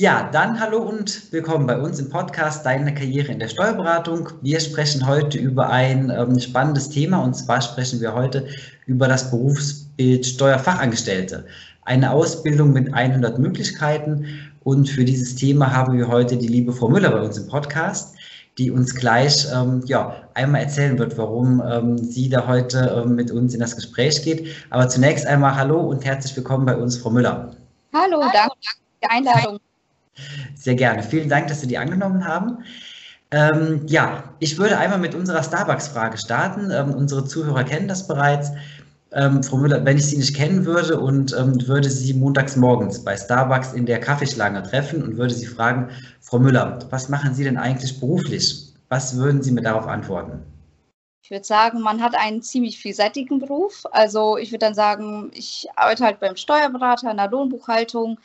Ja, dann hallo und willkommen bei uns im Podcast Deine Karriere in der Steuerberatung. Wir sprechen heute über ein ähm, spannendes Thema und zwar sprechen wir heute über das Berufsbild Steuerfachangestellte. Eine Ausbildung mit 100 Möglichkeiten und für dieses Thema haben wir heute die liebe Frau Müller bei uns im Podcast, die uns gleich ähm, ja, einmal erzählen wird, warum ähm, sie da heute ähm, mit uns in das Gespräch geht. Aber zunächst einmal hallo und herzlich willkommen bei uns, Frau Müller. Hallo, danke für die Einladung. Sehr gerne. Vielen Dank, dass Sie die angenommen haben. Ähm, ja, ich würde einmal mit unserer Starbucks-Frage starten. Ähm, unsere Zuhörer kennen das bereits. Ähm, Frau Müller, wenn ich Sie nicht kennen würde und ähm, würde Sie montags morgens bei Starbucks in der Kaffeeschlange treffen und würde Sie fragen, Frau Müller, was machen Sie denn eigentlich beruflich? Was würden Sie mir darauf antworten? Ich würde sagen, man hat einen ziemlich vielseitigen Beruf. Also ich würde dann sagen, ich arbeite halt beim Steuerberater in der Lohnbuchhaltung,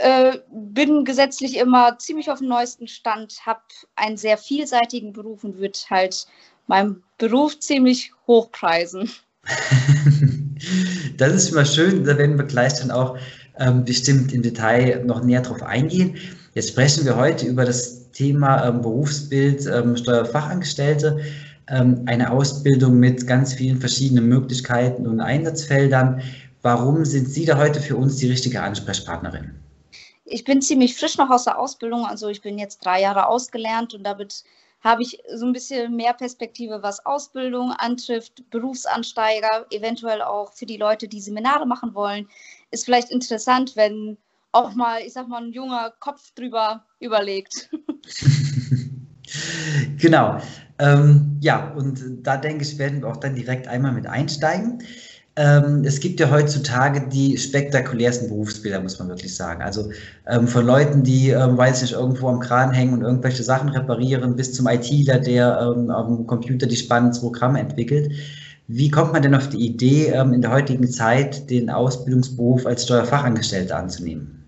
äh, bin gesetzlich immer ziemlich auf dem neuesten Stand, habe einen sehr vielseitigen Beruf und würde halt meinen Beruf ziemlich hochpreisen. das ist immer schön, da werden wir gleich dann auch ähm, bestimmt im Detail noch näher drauf eingehen. Jetzt sprechen wir heute über das Thema ähm, Berufsbild ähm, Steuerfachangestellte, ähm, eine Ausbildung mit ganz vielen verschiedenen Möglichkeiten und Einsatzfeldern. Warum sind Sie da heute für uns die richtige Ansprechpartnerin? Ich bin ziemlich frisch noch aus der Ausbildung, also ich bin jetzt drei Jahre ausgelernt und damit habe ich so ein bisschen mehr Perspektive, was Ausbildung antrifft, Berufsansteiger, eventuell auch für die Leute, die Seminare machen wollen. Ist vielleicht interessant, wenn auch mal, ich sag mal, ein junger Kopf drüber überlegt. genau. Ähm, ja, und da denke ich, werden wir auch dann direkt einmal mit einsteigen. Ähm, es gibt ja heutzutage die spektakulärsten Berufsbilder, muss man wirklich sagen. Also ähm, von Leuten, die, ähm, weiß nicht, irgendwo am Kran hängen und irgendwelche Sachen reparieren, bis zum ITler, der ähm, dem Computer die spannenden Programme entwickelt. Wie kommt man denn auf die Idee, ähm, in der heutigen Zeit den Ausbildungsberuf als Steuerfachangestellter anzunehmen?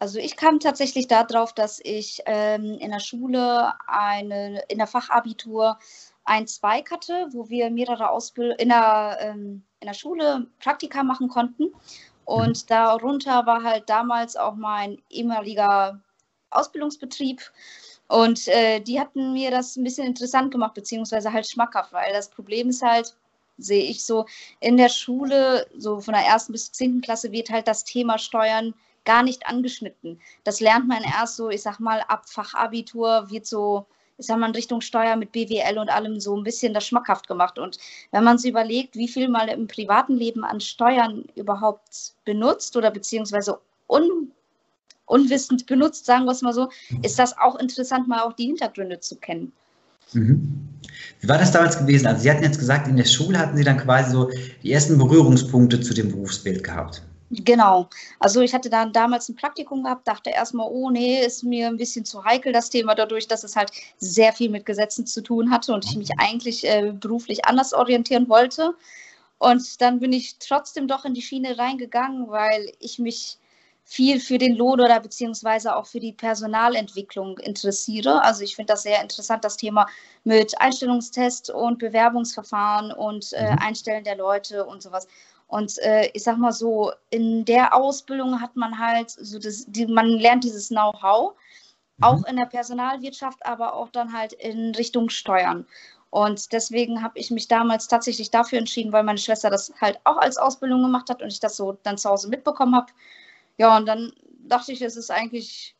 Also ich kam tatsächlich darauf, dass ich ähm, in der Schule eine, in der Fachabitur ein Zweig hatte, wo wir mehrere Ausbildungen in der, ähm, in der Schule Praktika machen konnten. Und mhm. darunter war halt damals auch mein ehemaliger Ausbildungsbetrieb. Und äh, die hatten mir das ein bisschen interessant gemacht, beziehungsweise halt schmackhaft, weil das Problem ist halt, sehe ich so, in der Schule, so von der ersten bis zur zehnten Klasse, wird halt das Thema Steuern gar nicht angeschnitten. Das lernt man erst so, ich sag mal, ab Fachabitur wird so sag mal, in Richtung Steuer mit BWL und allem so ein bisschen das schmackhaft gemacht. Und wenn man sich überlegt, wie viel man im privaten Leben an Steuern überhaupt benutzt oder beziehungsweise un, unwissend benutzt, sagen wir es mal so, ist das auch interessant, mal auch die Hintergründe zu kennen. Mhm. Wie war das damals gewesen? Also Sie hatten jetzt gesagt, in der Schule hatten Sie dann quasi so die ersten Berührungspunkte zu dem Berufsbild gehabt. Genau. Also ich hatte dann damals ein Praktikum gehabt, dachte erstmal, oh nee, ist mir ein bisschen zu heikel das Thema, dadurch, dass es halt sehr viel mit Gesetzen zu tun hatte und ich mich eigentlich äh, beruflich anders orientieren wollte. Und dann bin ich trotzdem doch in die Schiene reingegangen, weil ich mich viel für den Lohn oder beziehungsweise auch für die Personalentwicklung interessiere. Also ich finde das sehr interessant, das Thema mit Einstellungstest und Bewerbungsverfahren und äh, mhm. Einstellen der Leute und sowas. Und äh, ich sag mal so, in der Ausbildung hat man halt so das, die, man lernt dieses Know-how, mhm. auch in der Personalwirtschaft, aber auch dann halt in Richtung Steuern. Und deswegen habe ich mich damals tatsächlich dafür entschieden, weil meine Schwester das halt auch als Ausbildung gemacht hat und ich das so dann zu Hause mitbekommen habe. Ja, und dann dachte ich, es ist eigentlich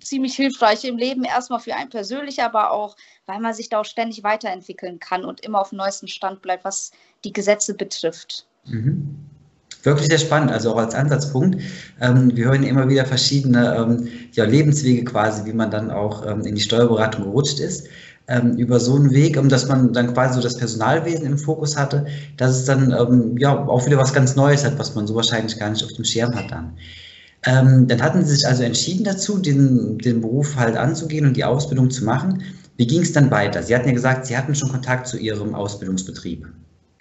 ziemlich hilfreich im Leben, erstmal für einen persönlich, aber auch, weil man sich da auch ständig weiterentwickeln kann und immer auf dem neuesten Stand bleibt, was die Gesetze betrifft. Mhm. Wirklich sehr spannend, also auch als Ansatzpunkt. Ähm, wir hören immer wieder verschiedene ähm, ja, Lebenswege quasi, wie man dann auch ähm, in die Steuerberatung gerutscht ist. Über so einen Weg, um dass man dann quasi so das Personalwesen im Fokus hatte, dass es dann ähm, ja auch wieder was ganz Neues hat, was man so wahrscheinlich gar nicht auf dem Schirm hat dann. Ähm, dann hatten Sie sich also entschieden dazu, den, den Beruf halt anzugehen und die Ausbildung zu machen. Wie ging es dann weiter? Sie hatten ja gesagt, Sie hatten schon Kontakt zu Ihrem Ausbildungsbetrieb.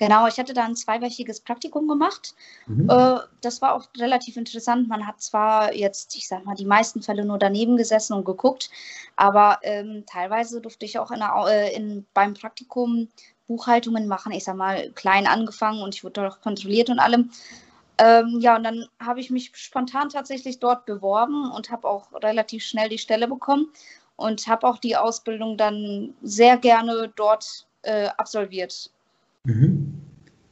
Genau, ich hatte da ein zweiwöchiges Praktikum gemacht. Mhm. Äh, das war auch relativ interessant. Man hat zwar jetzt, ich sag mal, die meisten Fälle nur daneben gesessen und geguckt, aber ähm, teilweise durfte ich auch in der, äh, in, beim Praktikum Buchhaltungen machen. Ich sag mal, klein angefangen und ich wurde auch kontrolliert und allem. Ähm, ja, und dann habe ich mich spontan tatsächlich dort beworben und habe auch relativ schnell die Stelle bekommen und habe auch die Ausbildung dann sehr gerne dort äh, absolviert. Mhm.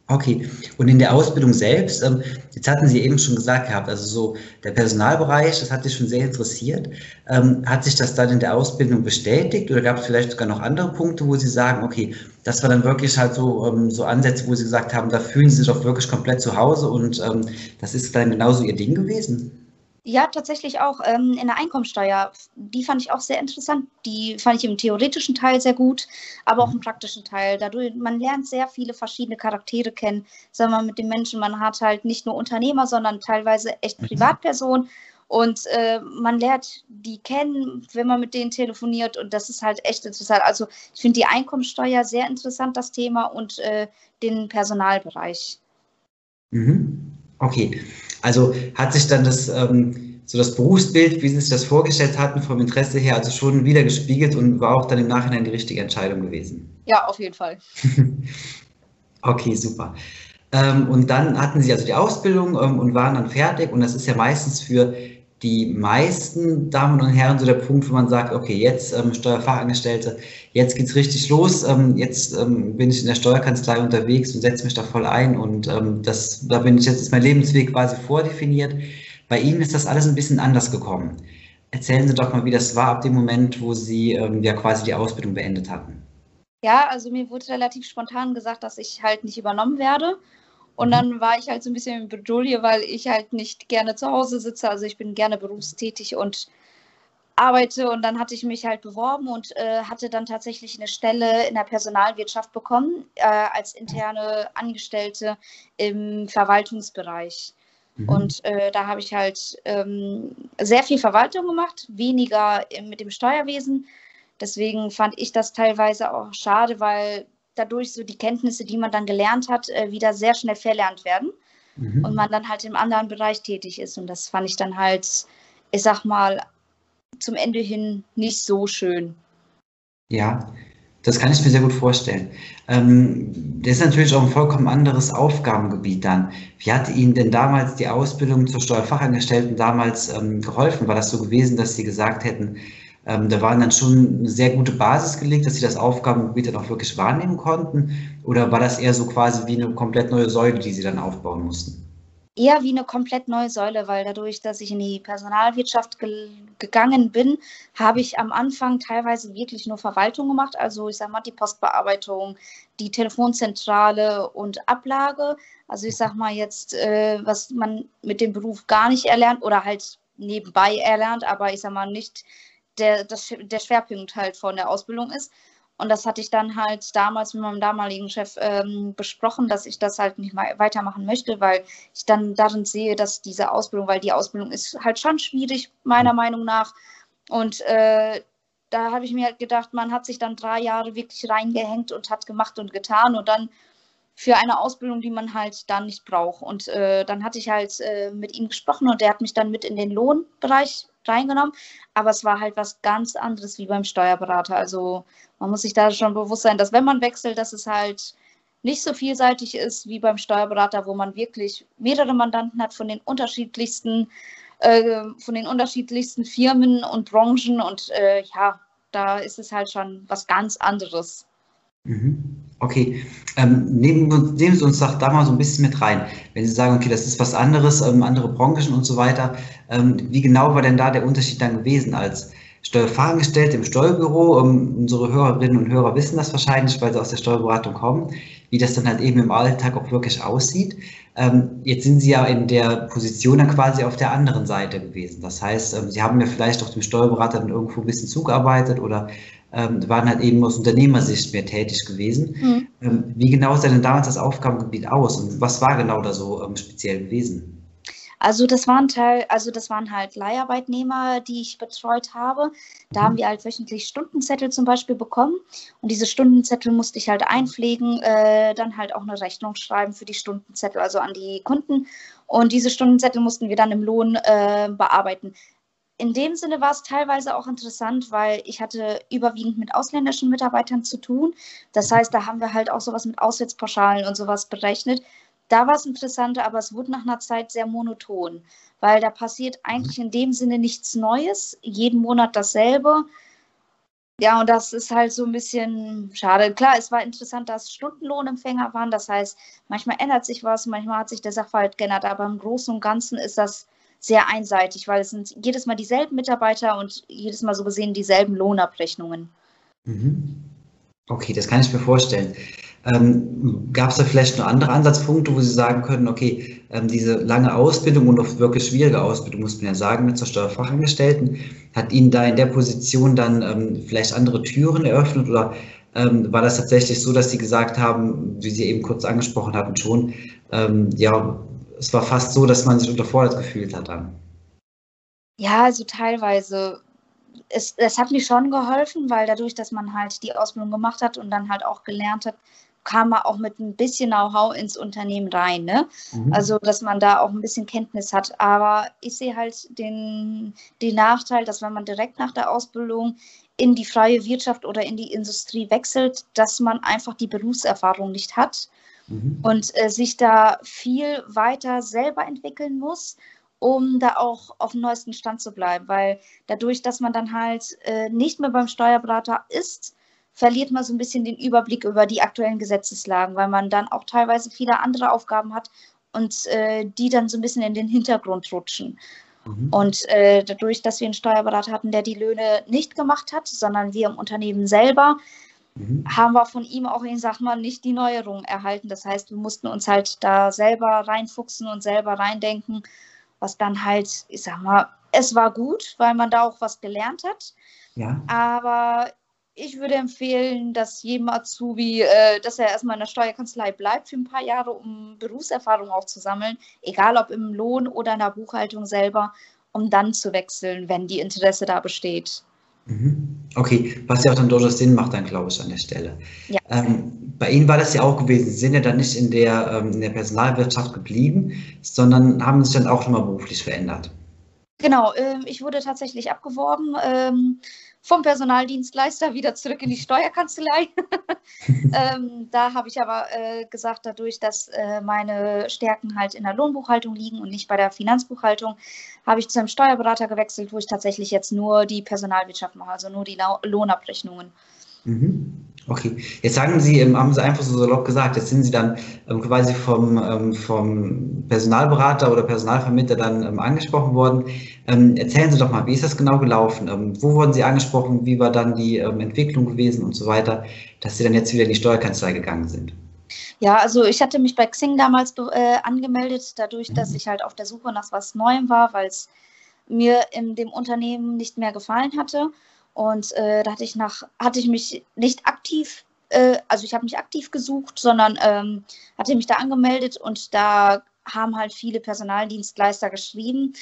Okay, und in der Ausbildung selbst, ähm, jetzt hatten Sie eben schon gesagt gehabt, also so der Personalbereich, das hat Sie schon sehr interessiert. Ähm, hat sich das dann in der Ausbildung bestätigt oder gab es vielleicht sogar noch andere Punkte, wo Sie sagen, okay, das war dann wirklich halt so, ähm, so Ansätze, wo Sie gesagt haben, da fühlen Sie sich auch wirklich komplett zu Hause und das ist dann genauso Ihr Ding gewesen? Ja, tatsächlich auch ähm, in der Einkommensteuer. Die fand ich auch sehr interessant. Die fand ich im theoretischen Teil sehr gut, aber auch im praktischen Teil. Dadurch, man lernt sehr viele verschiedene Charaktere kennen. Sagen wir mal, mit den Menschen, man hat halt nicht nur Unternehmer, sondern teilweise echt mhm. Privatpersonen. Und äh, man lernt die kennen, wenn man mit denen telefoniert. Und das ist halt echt interessant. Also ich finde die Einkommensteuer sehr interessant, das Thema, und äh, den Personalbereich. Mhm. Okay, also hat sich dann das, ähm, so das Berufsbild, wie Sie sich das vorgestellt hatten, vom Interesse her, also schon wieder gespiegelt und war auch dann im Nachhinein die richtige Entscheidung gewesen? Ja, auf jeden Fall. okay, super. Ähm, und dann hatten Sie also die Ausbildung ähm, und waren dann fertig und das ist ja meistens für die meisten Damen und Herren so der Punkt, wo man sagt, okay, jetzt ähm, Steuerfachangestellte, jetzt geht's richtig los, ähm, jetzt ähm, bin ich in der Steuerkanzlei unterwegs und setze mich da voll ein und ähm, das, da bin ich jetzt ist mein Lebensweg quasi vordefiniert. Bei Ihnen ist das alles ein bisschen anders gekommen. Erzählen Sie doch mal, wie das war ab dem Moment, wo Sie ähm, ja quasi die Ausbildung beendet hatten. Ja, also mir wurde relativ spontan gesagt, dass ich halt nicht übernommen werde und mhm. dann war ich halt so ein bisschen in Bredouille, weil ich halt nicht gerne zu Hause sitze. Also ich bin gerne berufstätig und arbeite. Und dann hatte ich mich halt beworben und äh, hatte dann tatsächlich eine Stelle in der Personalwirtschaft bekommen, äh, als interne Angestellte im Verwaltungsbereich. Mhm. Und äh, da habe ich halt ähm, sehr viel Verwaltung gemacht, weniger mit dem Steuerwesen. Deswegen fand ich das teilweise auch schade, weil dadurch so die Kenntnisse, die man dann gelernt hat, äh, wieder sehr schnell verlernt werden mhm. und man dann halt im anderen Bereich tätig ist. Und das fand ich dann halt, ich sag mal, zum Ende hin nicht so schön. Ja, das kann ich mir sehr gut vorstellen. Ähm, das ist natürlich auch ein vollkommen anderes Aufgabengebiet dann. Wie hat Ihnen denn damals die Ausbildung zur Steuerfachangestellten damals ähm, geholfen? War das so gewesen, dass Sie gesagt hätten, ähm, da waren dann schon eine sehr gute Basis gelegt, dass sie das Aufgabengebiet dann auch wirklich wahrnehmen konnten? Oder war das eher so quasi wie eine komplett neue Säule, die sie dann aufbauen mussten? Eher wie eine komplett neue Säule, weil dadurch, dass ich in die Personalwirtschaft ge gegangen bin, habe ich am Anfang teilweise wirklich nur Verwaltung gemacht. Also ich sage mal die Postbearbeitung, die Telefonzentrale und Ablage. Also ich sage mal jetzt, äh, was man mit dem Beruf gar nicht erlernt oder halt nebenbei erlernt, aber ich sage mal nicht der, das, der Schwerpunkt halt von der Ausbildung ist. Und das hatte ich dann halt damals mit meinem damaligen Chef ähm, besprochen, dass ich das halt nicht mal weitermachen möchte, weil ich dann darin sehe, dass diese Ausbildung, weil die Ausbildung ist halt schon schwierig, meiner Meinung nach. Und äh, da habe ich mir halt gedacht, man hat sich dann drei Jahre wirklich reingehängt und hat gemacht und getan und dann für eine Ausbildung, die man halt dann nicht braucht. Und äh, dann hatte ich halt äh, mit ihm gesprochen und der hat mich dann mit in den Lohnbereich reingenommen. Aber es war halt was ganz anderes wie beim Steuerberater. Also man muss sich da schon bewusst sein, dass wenn man wechselt, dass es halt nicht so vielseitig ist wie beim Steuerberater, wo man wirklich mehrere Mandanten hat von den unterschiedlichsten, äh, von den unterschiedlichsten Firmen und Branchen und äh, ja, da ist es halt schon was ganz anderes. Mhm. Okay, ähm, nehmen, nehmen, Sie uns doch da mal so ein bisschen mit rein. Wenn Sie sagen, okay, das ist was anderes, ähm, andere Branchen und so weiter, ähm, wie genau war denn da der Unterschied dann gewesen als Steuerfachangestellte im Steuerbüro? Ähm, unsere Hörerinnen und Hörer wissen das wahrscheinlich, weil sie aus der Steuerberatung kommen, wie das dann halt eben im Alltag auch wirklich aussieht. Ähm, jetzt sind Sie ja in der Position dann quasi auf der anderen Seite gewesen. Das heißt, ähm, Sie haben ja vielleicht auch dem Steuerberater dann irgendwo ein bisschen zugearbeitet oder waren halt eben aus Unternehmersicht mehr tätig gewesen. Mhm. Wie genau sah denn damals das Aufgabengebiet aus und was war genau da so speziell gewesen? Also das waren Teil, also das waren halt Leiharbeitnehmer, die ich betreut habe. Da haben wir halt wöchentlich Stundenzettel zum Beispiel bekommen und diese Stundenzettel musste ich halt einpflegen, äh, dann halt auch eine Rechnung schreiben für die Stundenzettel, also an die Kunden. Und diese Stundenzettel mussten wir dann im Lohn äh, bearbeiten in dem Sinne war es teilweise auch interessant, weil ich hatte überwiegend mit ausländischen Mitarbeitern zu tun. Das heißt, da haben wir halt auch sowas mit Auswärtspauschalen und sowas berechnet. Da war es interessanter, aber es wurde nach einer Zeit sehr monoton, weil da passiert eigentlich in dem Sinne nichts Neues, jeden Monat dasselbe. Ja, und das ist halt so ein bisschen schade. Klar, es war interessant, dass Stundenlohnempfänger waren. Das heißt, manchmal ändert sich was, manchmal hat sich der Sachverhalt geändert, aber im Großen und Ganzen ist das sehr einseitig, weil es sind jedes Mal dieselben Mitarbeiter und jedes Mal so gesehen dieselben Lohnabrechnungen. Mhm. Okay, das kann ich mir vorstellen. Ähm, Gab es da vielleicht noch andere Ansatzpunkte, wo Sie sagen können, okay, ähm, diese lange Ausbildung und auch wirklich schwierige Ausbildung, muss man ja sagen, mit zur Steuerfachangestellten, hat Ihnen da in der Position dann ähm, vielleicht andere Türen eröffnet oder ähm, war das tatsächlich so, dass Sie gesagt haben, wie Sie eben kurz angesprochen hatten schon, ähm, ja, es war fast so, dass man sich unterfordert gefühlt hat dann? Ja, also teilweise es, es hat mir schon geholfen, weil dadurch, dass man halt die Ausbildung gemacht hat und dann halt auch gelernt hat, kam man auch mit ein bisschen Know-how ins Unternehmen rein. Ne? Mhm. Also, dass man da auch ein bisschen Kenntnis hat. Aber ich sehe halt den, den Nachteil, dass wenn man direkt nach der Ausbildung in die freie Wirtschaft oder in die Industrie wechselt, dass man einfach die Berufserfahrung nicht hat mhm. und äh, sich da viel weiter selber entwickeln muss um da auch auf dem neuesten Stand zu bleiben, weil dadurch, dass man dann halt äh, nicht mehr beim Steuerberater ist, verliert man so ein bisschen den Überblick über die aktuellen Gesetzeslagen, weil man dann auch teilweise viele andere Aufgaben hat und äh, die dann so ein bisschen in den Hintergrund rutschen. Mhm. Und äh, dadurch, dass wir einen Steuerberater hatten, der die Löhne nicht gemacht hat, sondern wir im Unternehmen selber, mhm. haben wir von ihm auch, ich sag mal, nicht die Neuerungen erhalten. Das heißt, wir mussten uns halt da selber reinfuchsen und selber reindenken, was dann halt, ich sag mal, es war gut, weil man da auch was gelernt hat. Ja. Aber ich würde empfehlen, dass jedem Azubi, äh, dass er erstmal in der Steuerkanzlei bleibt für ein paar Jahre, um Berufserfahrung aufzusammeln, egal ob im Lohn oder in der Buchhaltung selber, um dann zu wechseln, wenn die Interesse da besteht. Mhm. Okay, was ja auch dann durchaus Sinn macht, dann glaube ich an der Stelle. Ja. Ähm, bei Ihnen war das ja auch gewesen. Sie sind ja dann nicht in der, ähm, in der Personalwirtschaft geblieben, sondern haben sich dann auch nochmal beruflich verändert. Genau, äh, ich wurde tatsächlich abgeworben. Ähm, vom Personaldienstleister wieder zurück in die Steuerkanzlei. ähm, da habe ich aber äh, gesagt, dadurch, dass äh, meine Stärken halt in der Lohnbuchhaltung liegen und nicht bei der Finanzbuchhaltung, habe ich zu einem Steuerberater gewechselt, wo ich tatsächlich jetzt nur die Personalwirtschaft mache, also nur die La Lohnabrechnungen. Mhm. Okay, jetzt sagen Sie, ähm, haben Sie einfach so salopp gesagt, jetzt sind Sie dann ähm, quasi vom, ähm, vom Personalberater oder Personalvermittler dann angesprochen worden. Erzählen Sie doch mal, wie ist das genau gelaufen? Wo wurden Sie angesprochen? Wie war dann die Entwicklung gewesen und so weiter, dass Sie dann jetzt wieder in die Steuerkanzlei gegangen sind? Ja, also ich hatte mich bei Xing damals äh, angemeldet, dadurch, dass mhm. ich halt auf der Suche nach was Neuem war, weil es mir in dem Unternehmen nicht mehr gefallen hatte. Und äh, da hatte ich nach, hatte ich mich nicht aktiv, äh, also ich habe mich aktiv gesucht, sondern ähm, hatte mich da angemeldet und da haben halt viele Personaldienstleister geschrieben.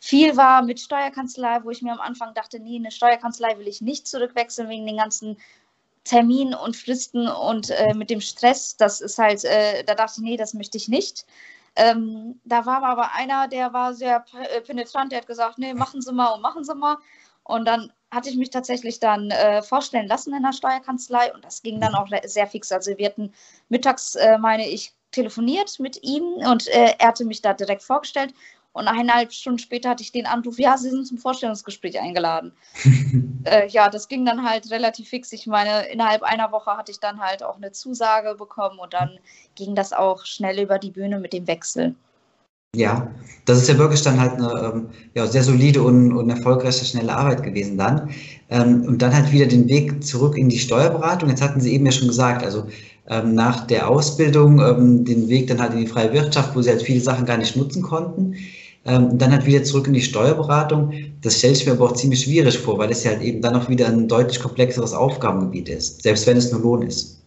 Viel war mit Steuerkanzlei, wo ich mir am Anfang dachte, nee, eine Steuerkanzlei will ich nicht zurückwechseln wegen den ganzen Terminen und Fristen und äh, mit dem Stress. Das ist halt, äh, da dachte ich, nee, das möchte ich nicht. Ähm, da war aber einer, der war sehr äh, penetrant, der hat gesagt, nee, machen Sie mal und machen Sie mal. Und dann hatte ich mich tatsächlich dann äh, vorstellen lassen in der Steuerkanzlei und das ging dann mhm. auch sehr fix. Also wir hatten mittags, äh, meine ich, telefoniert mit ihm und äh, er hatte mich da direkt vorgestellt und eineinhalb Stunden später hatte ich den Anruf, ja, Sie sind zum Vorstellungsgespräch eingeladen. äh, ja, das ging dann halt relativ fix. Ich meine, innerhalb einer Woche hatte ich dann halt auch eine Zusage bekommen und dann ging das auch schnell über die Bühne mit dem Wechsel. Ja, das ist ja wirklich dann halt eine ähm, ja, sehr solide und, und erfolgreiche, schnelle Arbeit gewesen dann. Ähm, und dann halt wieder den Weg zurück in die Steuerberatung. Jetzt hatten Sie eben ja schon gesagt, also ähm, nach der Ausbildung den Weg dann halt in die freie Wirtschaft, wo Sie halt viele Sachen gar nicht nutzen konnten. Dann halt wieder zurück in die Steuerberatung. Das stelle ich mir aber auch ziemlich schwierig vor, weil es ja halt eben dann auch wieder ein deutlich komplexeres Aufgabengebiet ist, selbst wenn es nur Lohn ist.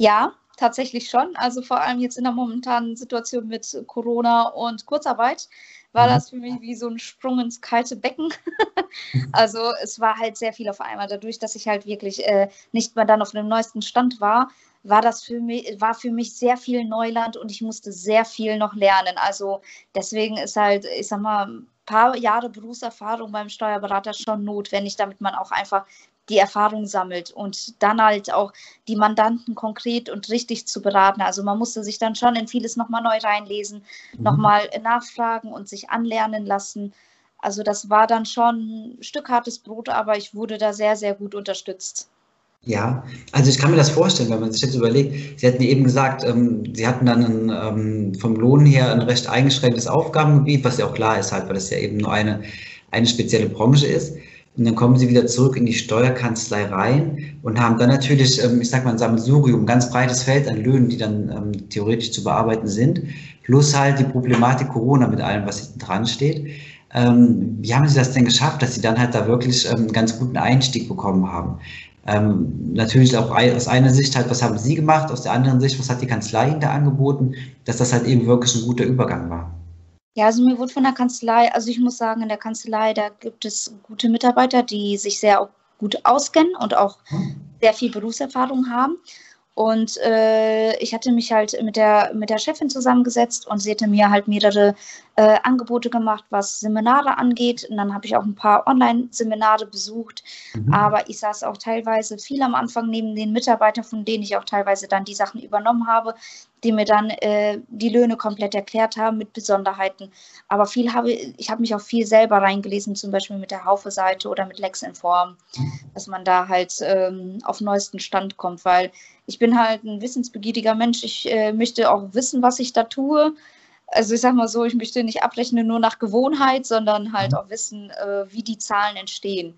Ja, tatsächlich schon. Also vor allem jetzt in der momentanen Situation mit Corona und Kurzarbeit war mhm. das für mich wie so ein Sprung ins kalte Becken. also es war halt sehr viel auf einmal. Dadurch, dass ich halt wirklich äh, nicht mehr dann auf dem neuesten Stand war, war das für mich, war für mich sehr viel Neuland und ich musste sehr viel noch lernen. Also deswegen ist halt, ich sag mal, ein paar Jahre Berufserfahrung beim Steuerberater schon notwendig, damit man auch einfach die Erfahrung sammelt und dann halt auch die Mandanten konkret und richtig zu beraten. Also man musste sich dann schon in vieles nochmal neu reinlesen, mhm. nochmal nachfragen und sich anlernen lassen. Also das war dann schon ein Stück hartes Brot, aber ich wurde da sehr, sehr gut unterstützt. Ja, also ich kann mir das vorstellen, wenn man sich jetzt überlegt, Sie hatten eben gesagt, ähm, Sie hatten dann ein, ähm, vom Lohn her ein recht eingeschränktes Aufgabengebiet, was ja auch klar ist halt, weil das ja eben nur eine, eine spezielle Branche ist. Und dann kommen Sie wieder zurück in die Steuerkanzlei rein und haben dann natürlich, ähm, ich sag mal, ein Sammelsurium, ein ganz breites Feld an Löhnen, die dann ähm, theoretisch zu bearbeiten sind, plus halt die Problematik Corona mit allem, was hinten dran steht. Ähm, wie haben Sie das denn geschafft, dass Sie dann halt da wirklich einen ganz guten Einstieg bekommen haben? Ähm, natürlich auch aus einer Sicht halt, was haben Sie gemacht, aus der anderen Sicht, was hat die Kanzlei Ihnen da angeboten, dass das halt eben wirklich ein guter Übergang war. Ja, also mir wurde von der Kanzlei, also ich muss sagen, in der Kanzlei, da gibt es gute Mitarbeiter, die sich sehr gut auskennen und auch hm. sehr viel Berufserfahrung haben. Und äh, ich hatte mich halt mit der, mit der Chefin zusammengesetzt und sie hatte mir halt mehrere äh, Angebote gemacht, was Seminare angeht. Und dann habe ich auch ein paar Online-Seminare besucht. Mhm. Aber ich saß auch teilweise viel am Anfang neben den Mitarbeitern, von denen ich auch teilweise dann die Sachen übernommen habe, die mir dann äh, die Löhne komplett erklärt haben mit Besonderheiten. Aber viel habe ich habe mich auch viel selber reingelesen, zum Beispiel mit der Haufe-Seite oder mit Lexinform, dass man da halt ähm, auf neuesten Stand kommt, weil ich bin halt ein wissensbegieriger Mensch. Ich äh, möchte auch wissen, was ich da tue. Also ich sag mal so, ich möchte nicht abrechnen nur nach Gewohnheit, sondern halt mhm. auch wissen, äh, wie die Zahlen entstehen.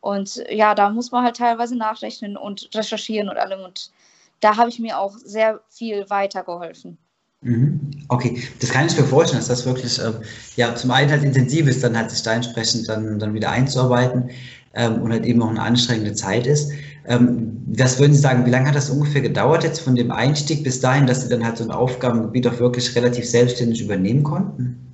Und ja, da muss man halt teilweise nachrechnen und recherchieren und allem. Und da habe ich mir auch sehr viel weitergeholfen. Mhm. Okay, das kann ich mir vorstellen, dass das wirklich äh, ja zum einen halt intensiv ist, dann halt sich da entsprechend dann, dann wieder einzuarbeiten ähm, und halt eben auch eine anstrengende Zeit ist. Ähm, was würden Sie sagen, wie lange hat das ungefähr gedauert jetzt von dem Einstieg bis dahin, dass Sie dann halt so ein Aufgabengebiet auch wirklich relativ selbstständig übernehmen konnten?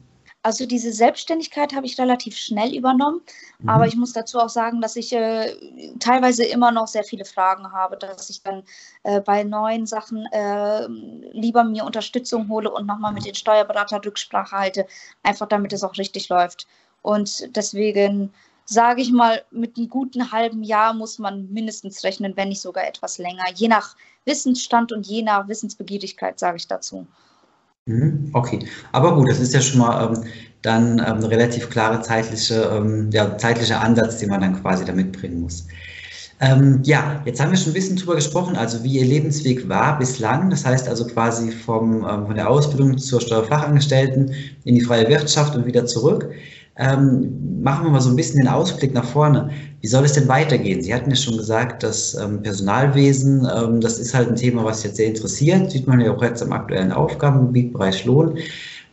Also diese Selbstständigkeit habe ich relativ schnell übernommen, mhm. aber ich muss dazu auch sagen, dass ich äh, teilweise immer noch sehr viele Fragen habe, dass ich dann äh, bei neuen Sachen äh, lieber mir Unterstützung hole und nochmal mit den Steuerberatern Rücksprache halte, einfach damit es auch richtig läuft. Und deswegen sage ich mal, mit einem guten halben Jahr muss man mindestens rechnen, wenn nicht sogar etwas länger, je nach Wissensstand und je nach Wissensbegierigkeit, sage ich dazu. Mhm, okay, aber gut, das ist ja schon mal ähm, dann ähm, eine relativ klare zeitliche, ähm, ja, zeitlicher Ansatz, den man dann quasi da mitbringen muss. Ähm, ja, jetzt haben wir schon ein bisschen drüber gesprochen, also wie Ihr Lebensweg war bislang. Das heißt also quasi vom, ähm, von der Ausbildung zur Steuerfachangestellten in die freie Wirtschaft und wieder zurück. Ähm, machen wir mal so ein bisschen den Ausblick nach vorne. Wie soll es denn weitergehen? Sie hatten ja schon gesagt, das ähm, Personalwesen, ähm, das ist halt ein Thema, was jetzt sehr interessiert. Sieht man ja auch jetzt am aktuellen Aufgabengebiet, Bereich Lohn.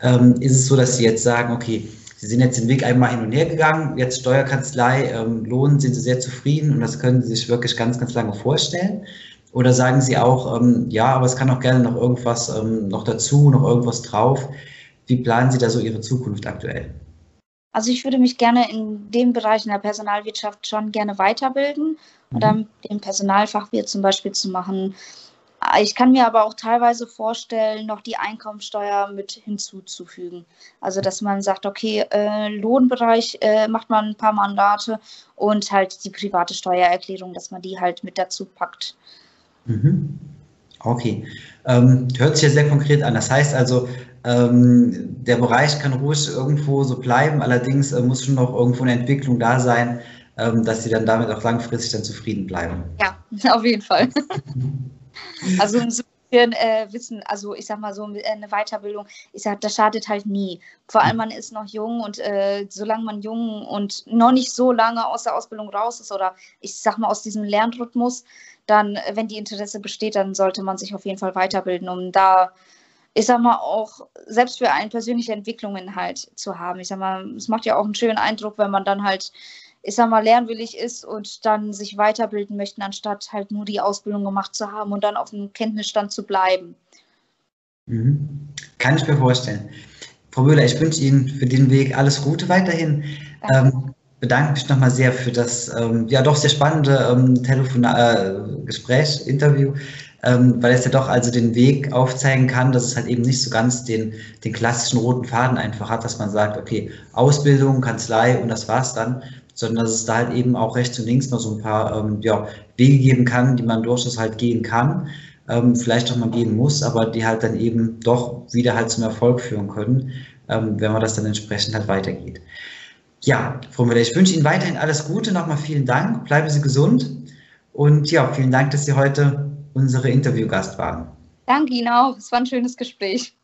Ähm, ist es so, dass Sie jetzt sagen, okay, Sie sind jetzt den Weg einmal hin und her gegangen, jetzt Steuerkanzlei, ähm, Lohn, sind Sie sehr zufrieden und das können Sie sich wirklich ganz, ganz lange vorstellen? Oder sagen Sie auch, ähm, ja, aber es kann auch gerne noch irgendwas noch dazu, noch irgendwas drauf? Wie planen Sie da so Ihre Zukunft aktuell? Also ich würde mich gerne in dem Bereich in der Personalwirtschaft schon gerne weiterbilden mhm. und dann den Personalfachwirt zum Beispiel zu machen. Ich kann mir aber auch teilweise vorstellen, noch die Einkommensteuer mit hinzuzufügen. Also dass man sagt, okay, äh, Lohnbereich äh, macht man ein paar Mandate und halt die private Steuererklärung, dass man die halt mit dazu packt. Mhm. Okay, ähm, hört sich ja sehr konkret an. Das heißt also, ähm, der Bereich kann ruhig irgendwo so bleiben, allerdings äh, muss schon noch irgendwo eine Entwicklung da sein, ähm, dass sie dann damit auch langfristig dann zufrieden bleiben. Ja, auf jeden Fall. also so ein äh, Wissen, also ich sag mal so äh, eine Weiterbildung, ich sag, das schadet halt nie. Vor allem man ist noch jung und äh, solange man jung und noch nicht so lange aus der Ausbildung raus ist oder ich sag mal aus diesem Lernrhythmus, dann, wenn die Interesse besteht, dann sollte man sich auf jeden Fall weiterbilden, um da ich sag mal, auch selbst für einen persönliche Entwicklungen halt zu haben. Ich sag mal, es macht ja auch einen schönen Eindruck, wenn man dann halt, ich sag mal, lernwillig ist und dann sich weiterbilden möchte, anstatt halt nur die Ausbildung gemacht zu haben und dann auf dem Kenntnisstand zu bleiben. Mhm. Kann ich mir vorstellen. Frau Müller, ich wünsche Ihnen für den Weg alles Gute weiterhin. Ähm, bedanke mich nochmal sehr für das ähm, ja doch sehr spannende ähm, Telefon äh, Gespräch, Interview ähm, weil es ja doch also den Weg aufzeigen kann, dass es halt eben nicht so ganz den, den klassischen roten Faden einfach hat, dass man sagt, okay, Ausbildung, Kanzlei und das war's dann, sondern dass es da halt eben auch rechts und links noch so ein paar ähm, ja, Wege geben kann, die man durchaus halt gehen kann, ähm, vielleicht auch mal gehen muss, aber die halt dann eben doch wieder halt zum Erfolg führen können, ähm, wenn man das dann entsprechend halt weitergeht. Ja, Frau Müller, ich wünsche Ihnen weiterhin alles Gute. Nochmal vielen Dank. Bleiben Sie gesund. Und ja, vielen Dank, dass Sie heute unsere Interviewgast waren. Danke Ihnen auch. Es war ein schönes Gespräch.